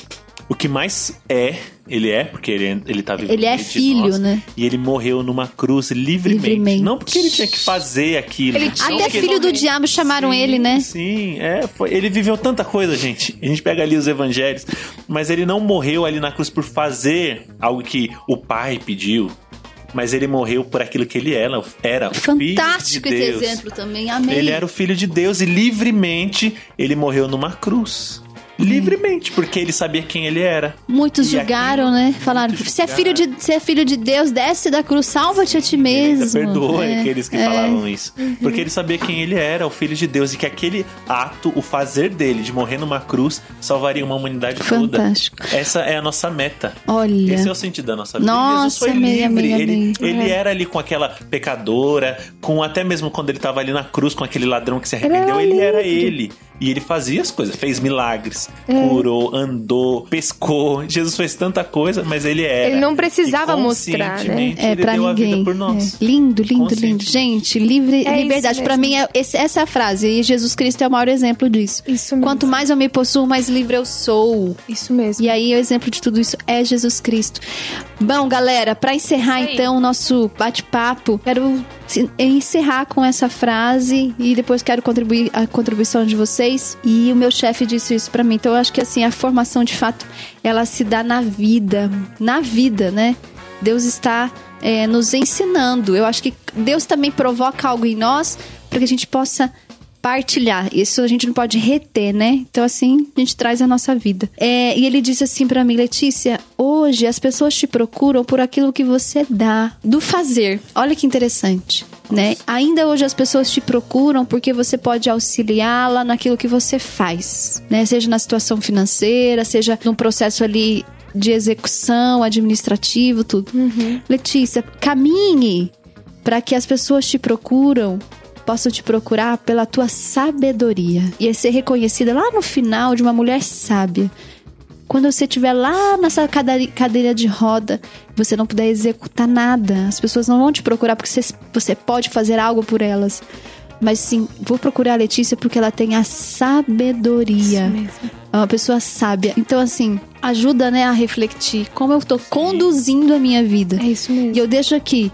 o que mais é. Ele é, porque ele, ele tá vivo Ele é filho, nós, né? E ele morreu numa cruz livremente. Livremente. Não porque ele tinha que fazer aquilo. Ele tinha Até filho do diabo chamaram Sim, ele, né? Sim, é. Foi, ele viveu tanta coisa, gente. A gente pega ali os evangelhos. Mas ele não morreu ali na cruz por fazer algo que o pai pediu. Mas ele morreu por aquilo que ele era. Era o Fantástico filho de esse Deus. exemplo também. Amém. Ele era o filho de Deus e livremente ele morreu numa cruz. Livremente, porque ele sabia quem ele era. Muitos E julgaram, aquilo- né? Falaram, você é, filho de, você é filho de Deus, desce da cruz, salva-te a ti mesmo. perdoa É, aqueles que é. falavam isso. Porque ele sabia quem ele era, o filho de Deus, e que aquele ato, o fazer dele de morrer numa cruz, salvaria uma humanidade Fantástico. toda. Essa é a nossa meta. Olha. Esse é o sentido da nossa vida. Nossa, Jesus foi livre. ele ele É. era ali com aquela pecadora, com até mesmo quando ele tava ali na cruz com aquele ladrão que se arrependeu, era ele era livre. ele. E ele fazia as coisas, fez milagres, É. curou, andou, pescou. Jesus fez tanta coisa, mas ele era. Ele não precisava E mostrar, né? É, ele pra deu a ninguém. vida por nós. É. Lindo, lindo, lindo. Gente, livre, É liberdade. mesmo. mim, é, esse- essa é a frase. E Jesus Cristo é o maior exemplo disso. Isso mesmo. Quanto mais eu me possuo, mais livre eu sou. Isso mesmo. E aí, o exemplo de tudo isso é Jesus Cristo. Bom, galera, pra encerrar então o nosso bate-papo, quero encerrar com essa frase e depois quero contribuir a contribuição de vocês. E o meu chefe disse isso pra mim. Então, eu acho que assim, a formação de fato, ela se dá na vida. Na vida, né? Deus está é, nos ensinando. Eu acho que Deus também provoca algo em nós para que a gente possa partilhar. Isso a gente não pode reter, né? Então, assim, a gente traz a nossa vida. É, e ele disse assim pra mim, Letícia: hoje as pessoas te procuram por aquilo que você dá, do fazer. Olha que interessante. Né? Ainda hoje as pessoas te procuram porque você pode auxiliá-la naquilo que você faz, né? Seja na situação financeira, seja num processo ali de execução, administrativo, tudo. Letícia, caminhe para que as pessoas te procuram possam te procurar pela tua sabedoria e ser reconhecida lá no final de uma mulher sábia. Quando você estiver lá nessa cadei- cadeira de roda, você não puder executar nada, as pessoas não vão te procurar porque você, você pode fazer algo por elas. Mas sim, vou procurar a Letícia porque ela tem a sabedoria. Isso mesmo. É uma pessoa sábia. Então, assim, ajuda, né, a refletir como eu tô conduzindo a minha vida. É isso mesmo. E eu deixo aqui.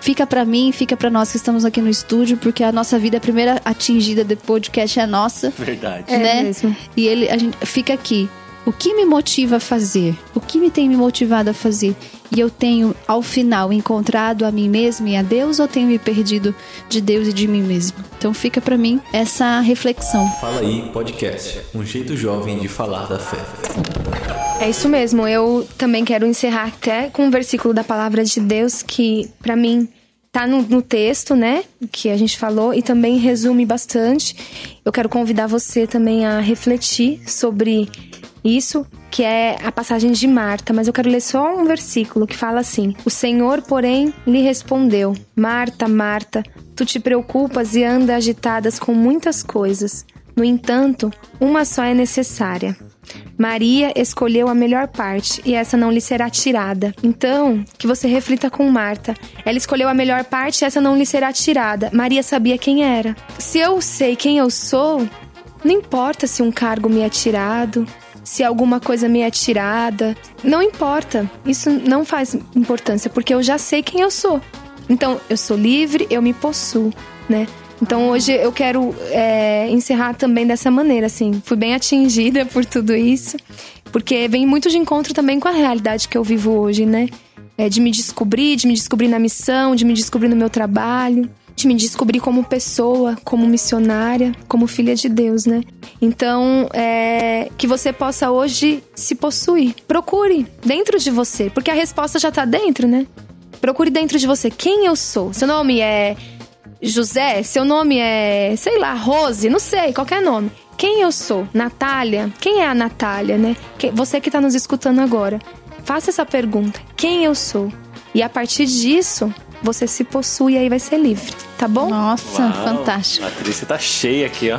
Fica pra mim, fica pra nós que estamos aqui no estúdio, porque a nossa vida, a primeira atingida do podcast é a nossa, Verdade. É né? mesmo. E ele, a gente fica aqui. O que me motiva a fazer? O que me tem me motivado a fazer? E eu tenho, ao final, encontrado a mim mesma e a Deus ou tenho me perdido de Deus e de mim mesmo? Então fica pra mim essa reflexão. Fala aí, podcast. Um jeito jovem de falar da fé. É isso mesmo. Eu também quero encerrar até com um versículo da palavra de Deus que, pra mim, tá no, no texto, né? Que a gente falou e também resume bastante. Eu quero convidar você também a refletir sobre isso, que é a passagem de Marta, mas eu quero ler só um versículo que fala assim: O Senhor, porém, lhe respondeu: Marta, Marta, tu te preocupas e andas agitadas com muitas coisas. No entanto, uma só é necessária. Maria escolheu a melhor parte e essa não lhe será tirada. Então, que você reflita com Marta. Ela escolheu a melhor parte e essa não lhe será tirada. Maria sabia quem era. Se eu sei quem eu sou, não importa se um cargo me é tirado, se alguma coisa me é tirada. Não importa. Isso não faz importância, porque eu já sei quem eu sou. Então, eu sou livre, eu me possuo, né? Então hoje eu quero é, encerrar também dessa maneira, assim. Fui bem atingida por tudo isso, porque vem muito de encontro também com a realidade que eu vivo hoje, né? É, de me descobrir, de me descobrir na missão, de me descobrir no meu trabalho, de me descobrir como pessoa, como missionária, como filha de Deus, né? Então, é, que você possa hoje se possuir. Procure dentro de você, porque a resposta já tá dentro, né? Procure dentro de você quem eu sou. Seu nome é José, seu nome é, sei lá, Rose, não sei, qualquer nome. Quem eu sou? Natália? Quem é a Natália, né? Que- Você que tá nos escutando agora. Faça essa pergunta. Quem eu sou? E a partir disso, você se possui e aí vai ser livre, tá bom? Nossa, Uau, fantástico. A Patrícia tá cheia aqui, ó.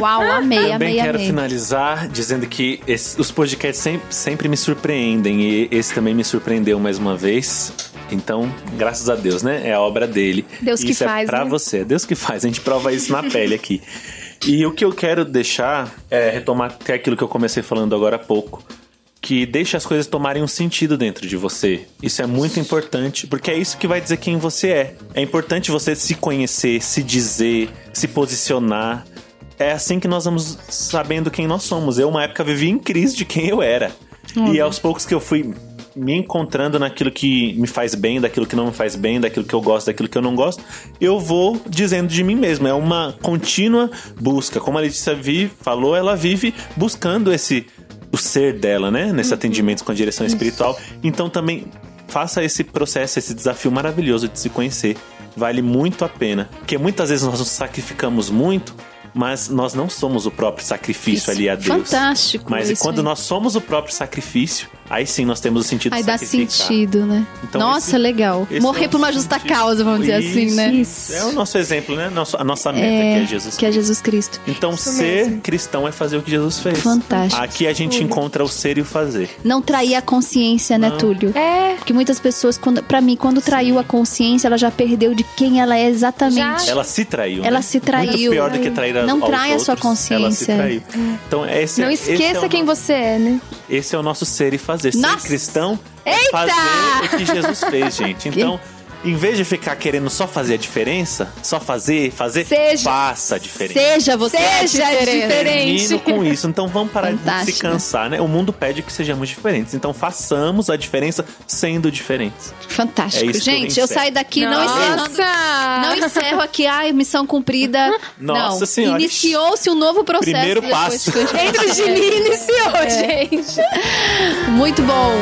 Uau, amei, Também amei, quero amei. finalizar dizendo que esse- os podcasts sempre, sempre me surpreendem e esse também me surpreendeu mais uma vez. Então, graças a Deus, né? É a obra dele. Deus que isso faz, é pra né? você, é Deus que faz. A gente prova isso na pele aqui. E o que eu quero deixar é retomar até aquilo que eu comecei falando agora há pouco. Que deixe as coisas tomarem um sentido dentro de você. Isso é muito importante, porque é isso que vai dizer quem você é. É importante você se conhecer, se dizer, se posicionar. É assim que nós vamos sabendo quem nós somos. Eu, uma época, vivi em crise de quem eu era. E aos poucos que eu fui me encontrando naquilo que me faz bem, daquilo que não me faz bem, daquilo que eu gosto, daquilo que eu não gosto, eu vou dizendo de mim mesmo. É uma contínua busca. Como a Letícia Vi falou, ela vive buscando esse o ser dela, né? Nesse atendimento com a direção espiritual. Então também faça esse processo, esse desafio maravilhoso de se conhecer. Vale muito a pena. Porque muitas vezes nós nos sacrificamos muito, mas nós não somos o próprio sacrifício Isso, ali a Deus. fantástico Mas isso quando aí. nós somos o próprio sacrifício, aí sim nós temos o sentido Aí de dá sacrificar. sentido, né? Então, Nossa, esse- legal. esse Morrer é por uma justa sentido. causa, vamos dizer assim, Isso. né? Isso. É o nosso exemplo, né? Nosso- a nossa meta, que é Jesus Que é Jesus Cristo. Então, Isso ser mesmo. cristão é fazer o que Jesus fez. Fantástico. Aqui a gente encontra o ser e o fazer. Não trair a consciência, né, Túlio? É. Porque muitas pessoas, quando, pra mim, quando traiu a consciência, ela já perdeu de quem ela é exatamente. Já. Ela se traiu. Ela né? se traiu. Muito pior do que trair a, Não aos trai a sua outros, Ela se consciência. traiu. Então, esse, Não esse esqueça é o quem no- você é, né? Esse é o nosso ser e fazer. Nossa! Ser cristão é Eita! fazer o que Jesus fez, gente. Então, em vez de ficar querendo só fazer a diferença, só fazer, fazer, Seja. faça a diferença. Seja você a Seja diferença. diferente. Termino com isso. Então vamos parar de se Fantástico. cansar, né? O mundo pede que sejamos diferentes. Então façamos a diferença sendo diferentes. Fantástico. É eu Gente, eu, encerro. saio daqui não encerrando. Nossa! Não encerro aqui, ai, missão cumprida. Nossa não. Senhora. Iniciou-se um novo processo. Primeiro passo. eu- Dentro de mim iniciou, gente. Muito bom.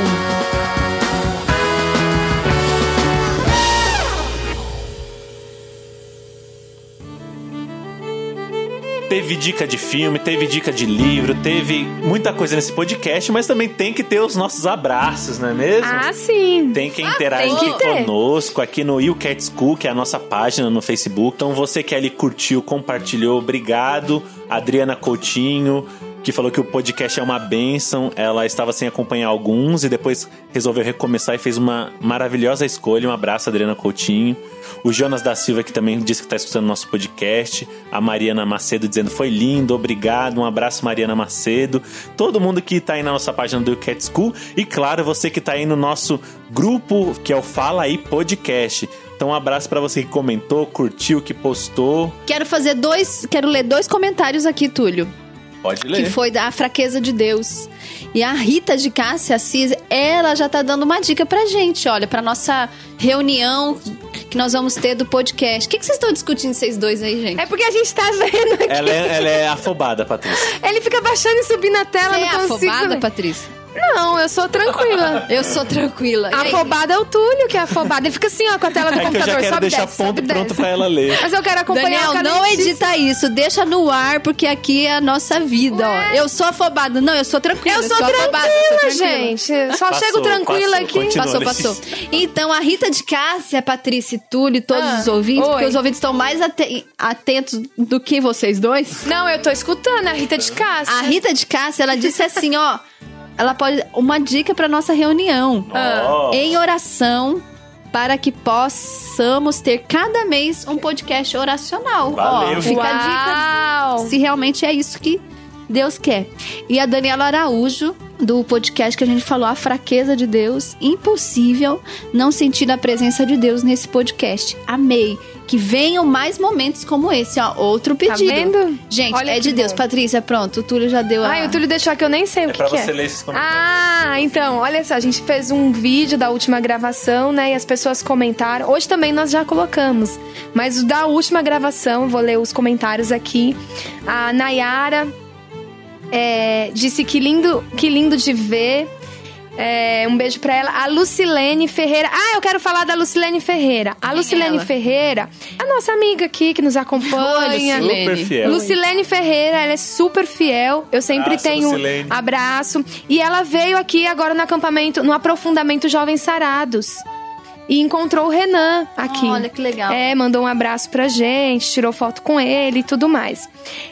Teve dica de filme, teve dica de livro, teve muita coisa nesse podcast, mas também tem que ter os nossos abraços, não é mesmo? Ah, sim. Tem que interagir tem que conosco aqui no You Cat School, que é a nossa página no Facebook. Então você que ali curtiu, compartilhou, obrigado. Adriana Coutinho, que falou que o podcast é uma benção. Ela estava sem acompanhar alguns e depois resolveu recomeçar e fez uma maravilhosa escolha. Um abraço, Adriana Coutinho. O Jonas da Silva, que também disse que está escutando nosso podcast. A Mariana Macedo dizendo foi lindo, obrigado. Um abraço, Mariana Macedo. Todo mundo que está aí na nossa página do Cat School. E claro, você que está aí no nosso grupo, que é o Fala Aí Podcast. Então, um abraço para você que comentou, curtiu, que postou. Quero fazer dois. Quero ler dois comentários aqui, Túlio. Pode Que ler. foi da fraqueza de Deus. E a Rita de Cássia Assis, ela já tá dando uma dica pra gente, olha, pra nossa reunião que nós vamos ter do podcast. O que, que vocês estão discutindo, vocês dois aí, gente? É porque a gente tá vendo aqui. Ela é, ela é afobada, Patrícia. Ele fica baixando e subindo na tela, Você não é consigo. afobada. Patrícia? Não, eu sou tranquila. Eu sou tranquila. E? Afobada é o Túlio que é afobado. Ele fica assim, ó, com a tela do É que eu computador. já quero sobe, deixar desce, ponto pronto pra ela ler. Mas eu quero acompanhar Daniel, não edita isso, deixa no ar, porque aqui é a nossa vida, ó. Eu sou afobada. Não, eu sou tranquila. Eu sou afobada, tranquila, eu sou tranquila. gente. Só Passou, chego tranquila passou, aqui. continua. Passou, passou. Então, a Rita de Cássia, Patrícia e Túlio e todos Ah, os ouvintes, oi. porque os ouvintes estão mais ate- atentos do que vocês dois. Não, eu tô escutando a Rita de Cássia. A Rita de Cássia, ela disse assim, ó. Ela pode. Uma dica pra nossa reunião. Ó. Em oração. Para que possamos ter cada mês um podcast oracional. Valeu. Ó, fica a dica Uau. se realmente é isso que Deus quer. E a Daniela Araújo, do podcast que a gente falou, A Fraqueza de Deus, impossível não sentir a presença de Deus nesse podcast. Amei. Que venham mais momentos como esse, ó. Outro Tá pedido. vendo? Gente, Olha é que de Deus. bom. Patrícia, pronto. O Túlio já deu a... Ai, o Túlio deixou aqui, eu nem sei o É que, pra que você é. ler esses comentários. Ah, então, olha só, a gente fez um vídeo da última gravação, né? E as pessoas comentaram. Hoje também nós já colocamos. Mas o da última gravação, vou ler os comentários aqui. A Nayara é, disse que lindo, que lindo de ver. É, um beijo pra ela. A Lucilene Ferreira. Ah, eu quero falar da Lucilene Ferreira. A Quem é Lucilene ela? Ferreira, a nossa amiga aqui que nos acompanha. Oi, Super fiel. Lucilene Ferreira, ela é super fiel. Eu sempre Abraço, tenho Lucilene. abraço. E ela veio aqui agora no acampamento, no aprofundamento Jovens Sarados. E encontrou o Renan aqui. Olha que legal. É, mandou um abraço pra gente, tirou foto com ele e tudo mais.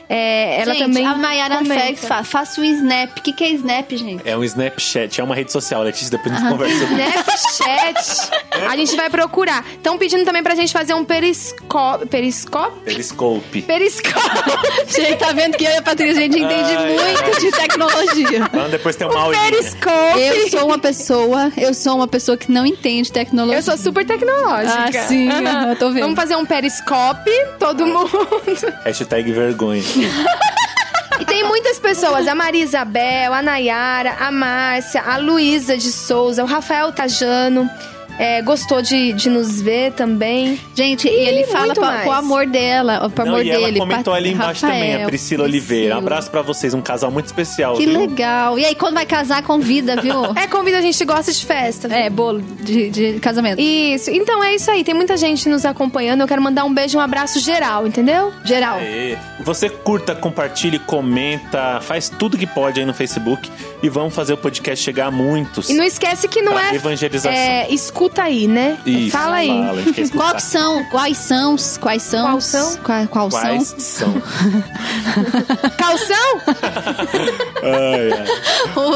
É, ela gente, também. a Mayara fala, faça o Snap. O que, que é Snap, gente? É um Snapchat, é uma rede social, Letícia, depois a gente conversa sobre Snapchat. a gente vai procurar. Estão pedindo também pra gente fazer um periscópio. Periscópio? Periscope. Periscópio. Gente, tá vendo que eu e a Patrícia, a gente entende Ai, muito de tecnologia. Então depois tem uma aulinha. Periscópio. Eu sou uma pessoa, eu sou uma pessoa que não entende tecnologia. Eu sou super tecnológica. Ah, sim, eu tô vendo. Vamos fazer um periscope, todo mundo. Hashtag vergonha. E tem muitas pessoas. A Maria Isabel, a Nayara, a Márcia, a Luísa de Souza, o Rafael Tajano. É, gostou de, de nos ver também. Gente, e ele fala pra, o amor dela, pro Não, amor e ela dele. comentou Pat- ali embaixo também, a Rafael, Priscila Oliveira. Um Priscila. abraço pra vocês, um casal muito especial, Que viu? legal. E aí, quando vai casar, convida, viu? É, convida, a gente gosta de festa. É, bolo de, de casamento. Isso. Então é isso aí. Tem muita gente nos acompanhando. Eu quero mandar um beijo, um abraço geral, entendeu? Geral. Aê. Você curta, compartilhe, comenta, faz tudo que pode aí no Facebook e vamos fazer o podcast chegar a muitos. E não esquece que não Pra é. evangelização. É, escuta aí, né? Isso, Fala aí. fala. Qual são? Quais são? Quais são? Qual são? Qual, qual Quais são? são? Calção? Ai, ai.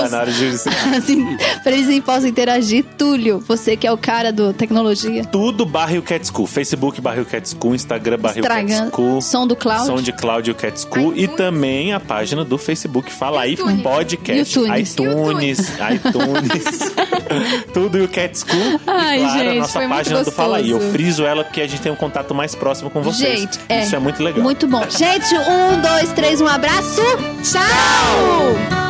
Tá Os- de... assim, pra eles possam interagir. Túlio, você que é o cara do tecnologia. Tudo Barril Cat School. Facebook Barril Cat School, Instagram Barril Cat Estragando. School. Som do Cloud. Som de Cláudio Cat School e iTunes. também a página do Facebook Fala aí iTunes. Podcast. iTunes. iTunes. iTunes. Tudo e o Cat School. Ai, claro, gente, a nossa foi muito página do Fala aí. Eu friso ela porque a gente tem um contato mais próximo com vocês. Gente, é. Isso é muito legal. Muito bom. Gente, um, dois, três, um abraço. Tchau!